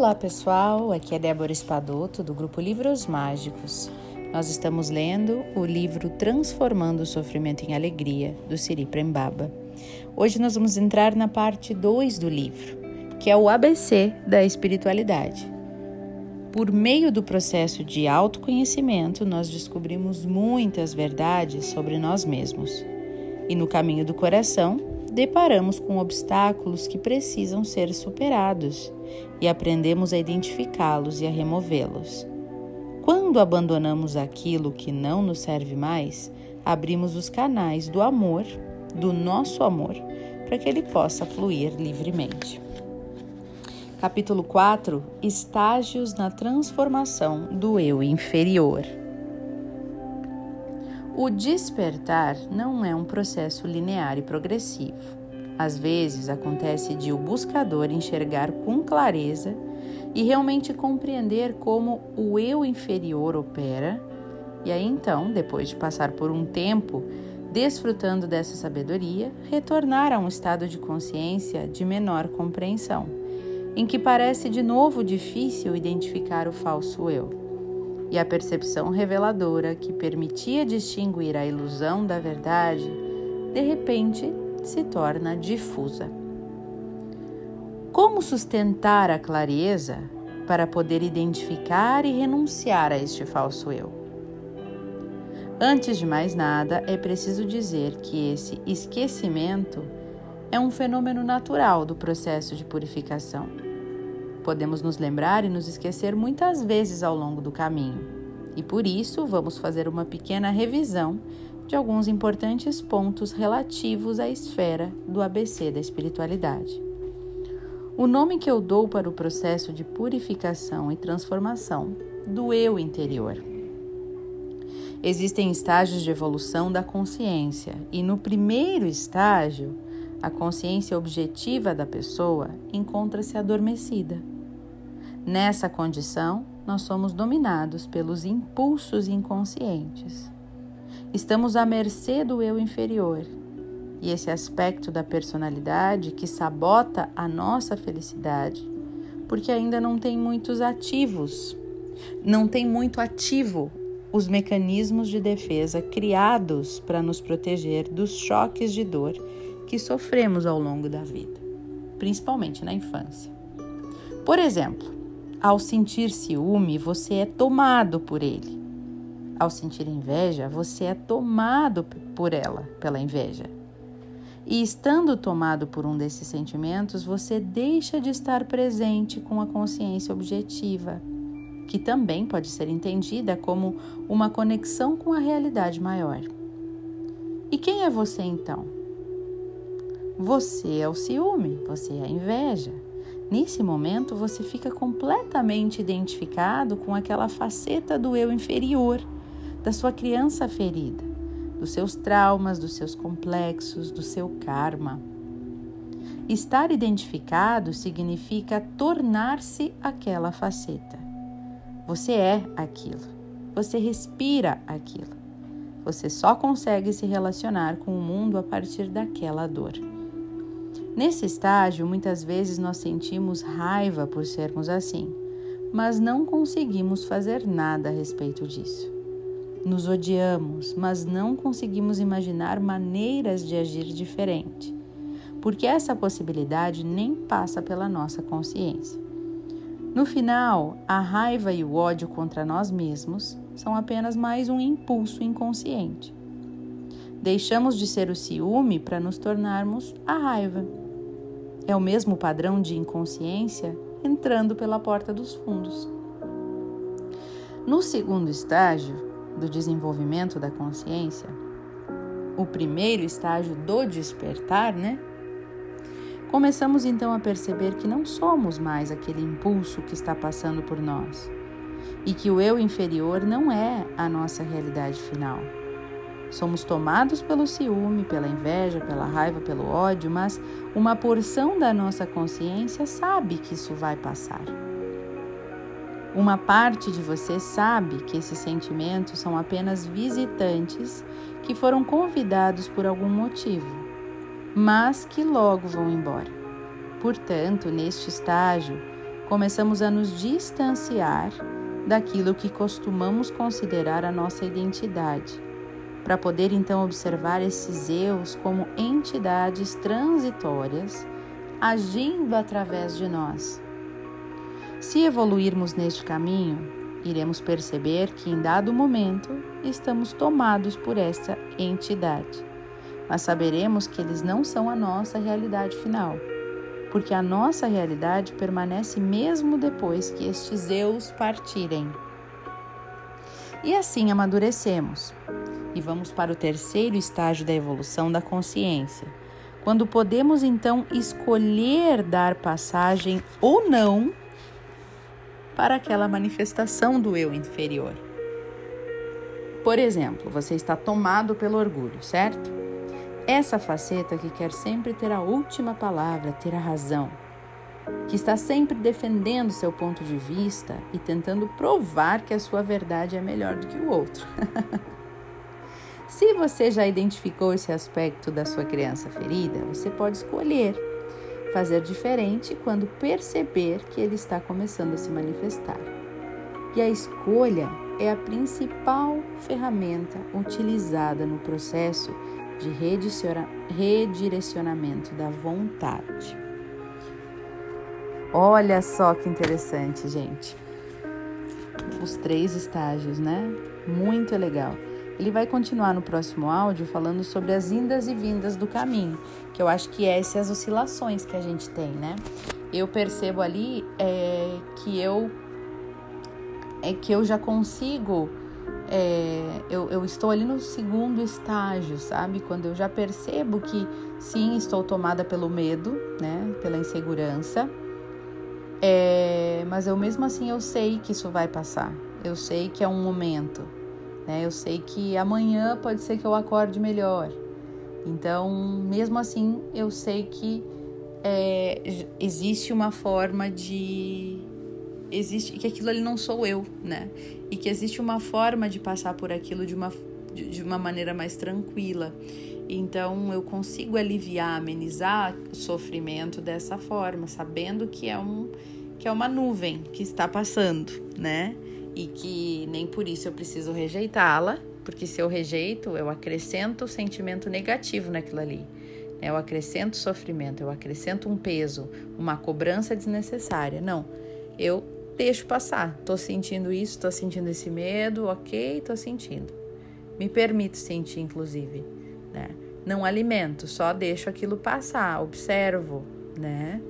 Olá pessoal, aqui é Débora Espadoto do grupo Livros Mágicos. Nós estamos lendo o livro Transformando o Sofrimento em Alegria, do Siri Prembaba. Hoje nós vamos entrar na parte 2 do livro, que é o ABC da espiritualidade. Por meio do processo de autoconhecimento, nós descobrimos muitas verdades sobre nós mesmos. E no caminho do coração, deparamos com obstáculos que precisam ser superados e aprendemos a identificá-los e a removê-los. Quando abandonamos aquilo que não nos serve mais, abrimos os canais do amor, do nosso amor, para que ele possa fluir livremente. Capítulo 4 Estágios na transformação do eu inferior. O despertar não é um processo linear e progressivo. Às vezes acontece de o buscador enxergar com clareza e realmente compreender como o eu inferior opera, e aí então, depois de passar por um tempo desfrutando dessa sabedoria, retornar a um estado de consciência de menor compreensão, em que parece de novo difícil identificar o falso eu. E a percepção reveladora que permitia distinguir a ilusão da verdade, de repente se torna difusa. Como sustentar a clareza para poder identificar e renunciar a este falso eu? Antes de mais nada, é preciso dizer que esse esquecimento é um fenômeno natural do processo de purificação Podemos nos lembrar e nos esquecer muitas vezes ao longo do caminho, e por isso vamos fazer uma pequena revisão de alguns importantes pontos relativos à esfera do ABC da espiritualidade. O nome que eu dou para o processo de purificação e transformação do eu interior. Existem estágios de evolução da consciência, e no primeiro estágio, a consciência objetiva da pessoa encontra-se adormecida. Nessa condição, nós somos dominados pelos impulsos inconscientes. Estamos à mercê do eu inferior, e esse aspecto da personalidade que sabota a nossa felicidade, porque ainda não tem muitos ativos, não tem muito ativo os mecanismos de defesa criados para nos proteger dos choques de dor que sofremos ao longo da vida, principalmente na infância. Por exemplo, ao sentir ciúme, você é tomado por ele. Ao sentir inveja, você é tomado por ela, pela inveja. E estando tomado por um desses sentimentos, você deixa de estar presente com a consciência objetiva, que também pode ser entendida como uma conexão com a realidade maior. E quem é você então? Você é o ciúme, você é a inveja. Nesse momento, você fica completamente identificado com aquela faceta do eu inferior, da sua criança ferida, dos seus traumas, dos seus complexos, do seu karma. Estar identificado significa tornar-se aquela faceta. Você é aquilo, você respira aquilo. Você só consegue se relacionar com o mundo a partir daquela dor. Nesse estágio, muitas vezes nós sentimos raiva por sermos assim, mas não conseguimos fazer nada a respeito disso. Nos odiamos, mas não conseguimos imaginar maneiras de agir diferente, porque essa possibilidade nem passa pela nossa consciência. No final, a raiva e o ódio contra nós mesmos são apenas mais um impulso inconsciente. Deixamos de ser o ciúme para nos tornarmos a raiva. É o mesmo padrão de inconsciência entrando pela porta dos fundos. No segundo estágio do desenvolvimento da consciência, o primeiro estágio do despertar, né? Começamos então a perceber que não somos mais aquele impulso que está passando por nós e que o eu inferior não é a nossa realidade final. Somos tomados pelo ciúme, pela inveja, pela raiva, pelo ódio, mas uma porção da nossa consciência sabe que isso vai passar. Uma parte de você sabe que esses sentimentos são apenas visitantes que foram convidados por algum motivo, mas que logo vão embora. Portanto, neste estágio, começamos a nos distanciar daquilo que costumamos considerar a nossa identidade, para poder então observar esses eus como entidades transitórias agindo através de nós. Se evoluirmos neste caminho, iremos perceber que em dado momento estamos tomados por essa entidade, mas saberemos que eles não são a nossa realidade final porque a nossa realidade permanece mesmo depois que estes eus partirem. E assim amadurecemos. E vamos para o terceiro estágio da evolução da consciência, quando podemos então escolher dar passagem ou não para aquela manifestação do eu inferior. Por exemplo, você está tomado pelo orgulho, certo? Essa faceta que quer sempre ter a última palavra, ter a razão, que está sempre defendendo seu ponto de vista e tentando provar que a sua verdade é melhor do que o outro. Se você já identificou esse aspecto da sua criança ferida, você pode escolher fazer diferente quando perceber que ele está começando a se manifestar. E a escolha é a principal ferramenta utilizada no processo de redirecionamento da vontade. Olha só que interessante, gente. Os três estágios, né? Muito legal. Ele vai continuar no próximo áudio falando sobre as indas e vindas do caminho, que eu acho que é essas oscilações que a gente tem, né? Eu percebo ali é, que eu é que eu já consigo é, eu, eu estou ali no segundo estágio, sabe? Quando eu já percebo que sim, estou tomada pelo medo, né? Pela insegurança. É, mas eu mesmo assim eu sei que isso vai passar. Eu sei que é um momento, né? Eu sei que amanhã pode ser que eu acorde melhor. Então, mesmo assim, eu sei que é, existe uma forma de existe que aquilo ali não sou eu, né? E que existe uma forma de passar por aquilo de uma, de uma maneira mais tranquila. Então eu consigo aliviar, amenizar o sofrimento dessa forma, sabendo que é um que é uma nuvem que está passando, né? E que nem por isso eu preciso rejeitá-la, porque se eu rejeito, eu acrescento o sentimento negativo naquilo ali. Eu acrescento sofrimento, eu acrescento um peso, uma cobrança desnecessária. Não, eu deixo passar. Tô sentindo isso, tô sentindo esse medo, ok, tô sentindo. Me permito sentir, inclusive, né? Não alimento, só deixo aquilo passar, observo, né?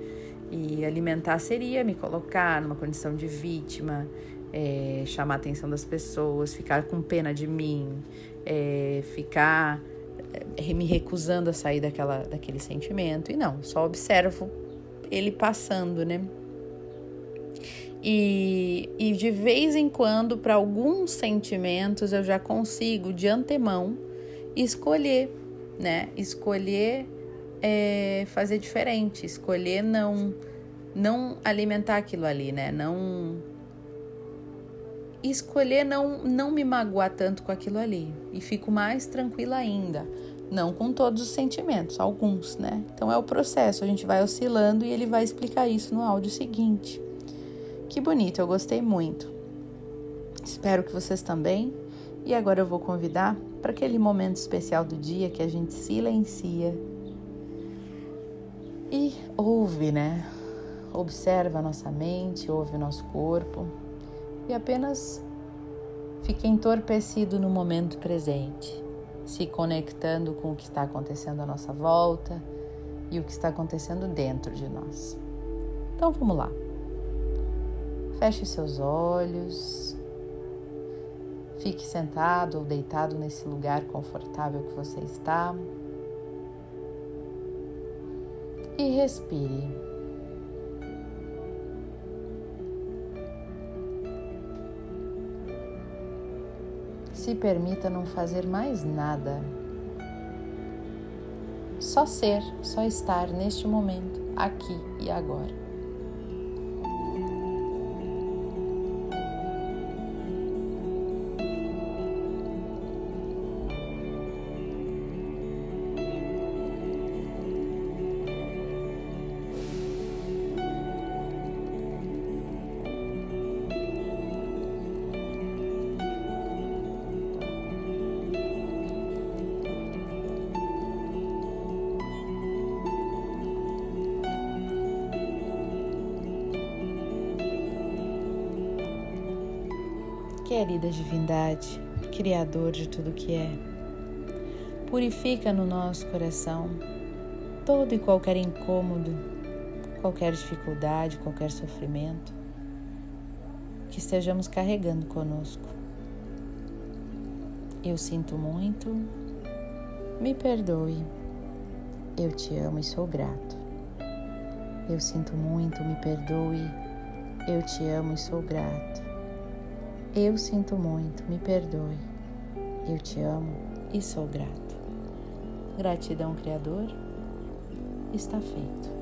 E alimentar seria me colocar numa condição de vítima, é, chamar a atenção das pessoas, ficar com pena de mim, é, ficar é, me recusando a sair daquela, daquele sentimento. E não, só observo ele passando, né? E, e de vez em quando, para alguns sentimentos, eu já consigo de antemão escolher, né? Escolher é, fazer diferente, escolher não não alimentar aquilo ali, né? Não escolher não não me magoar tanto com aquilo ali e fico mais tranquila ainda. Não com todos os sentimentos, alguns, né? Então é o processo, a gente vai oscilando e ele vai explicar isso no áudio seguinte. Que bonito, eu gostei muito. Espero que vocês também. E agora eu vou convidar para aquele momento especial do dia que a gente silencia e ouve, né? Observa a nossa mente, ouve o nosso corpo e apenas fica entorpecido no momento presente, se conectando com o que está acontecendo à nossa volta e o que está acontecendo dentro de nós. Então vamos lá. Feche seus olhos. Fique sentado ou deitado nesse lugar confortável que você está. E respire. Se permita não fazer mais nada. Só ser, só estar neste momento, aqui e agora. Querida divindade, Criador de tudo que é, purifica no nosso coração todo e qualquer incômodo, qualquer dificuldade, qualquer sofrimento que estejamos carregando conosco. Eu sinto muito, me perdoe, eu te amo e sou grato. Eu sinto muito, me perdoe, eu te amo e sou grato. Eu sinto muito, me perdoe, eu te amo e sou grato. Gratidão, Criador, está feito.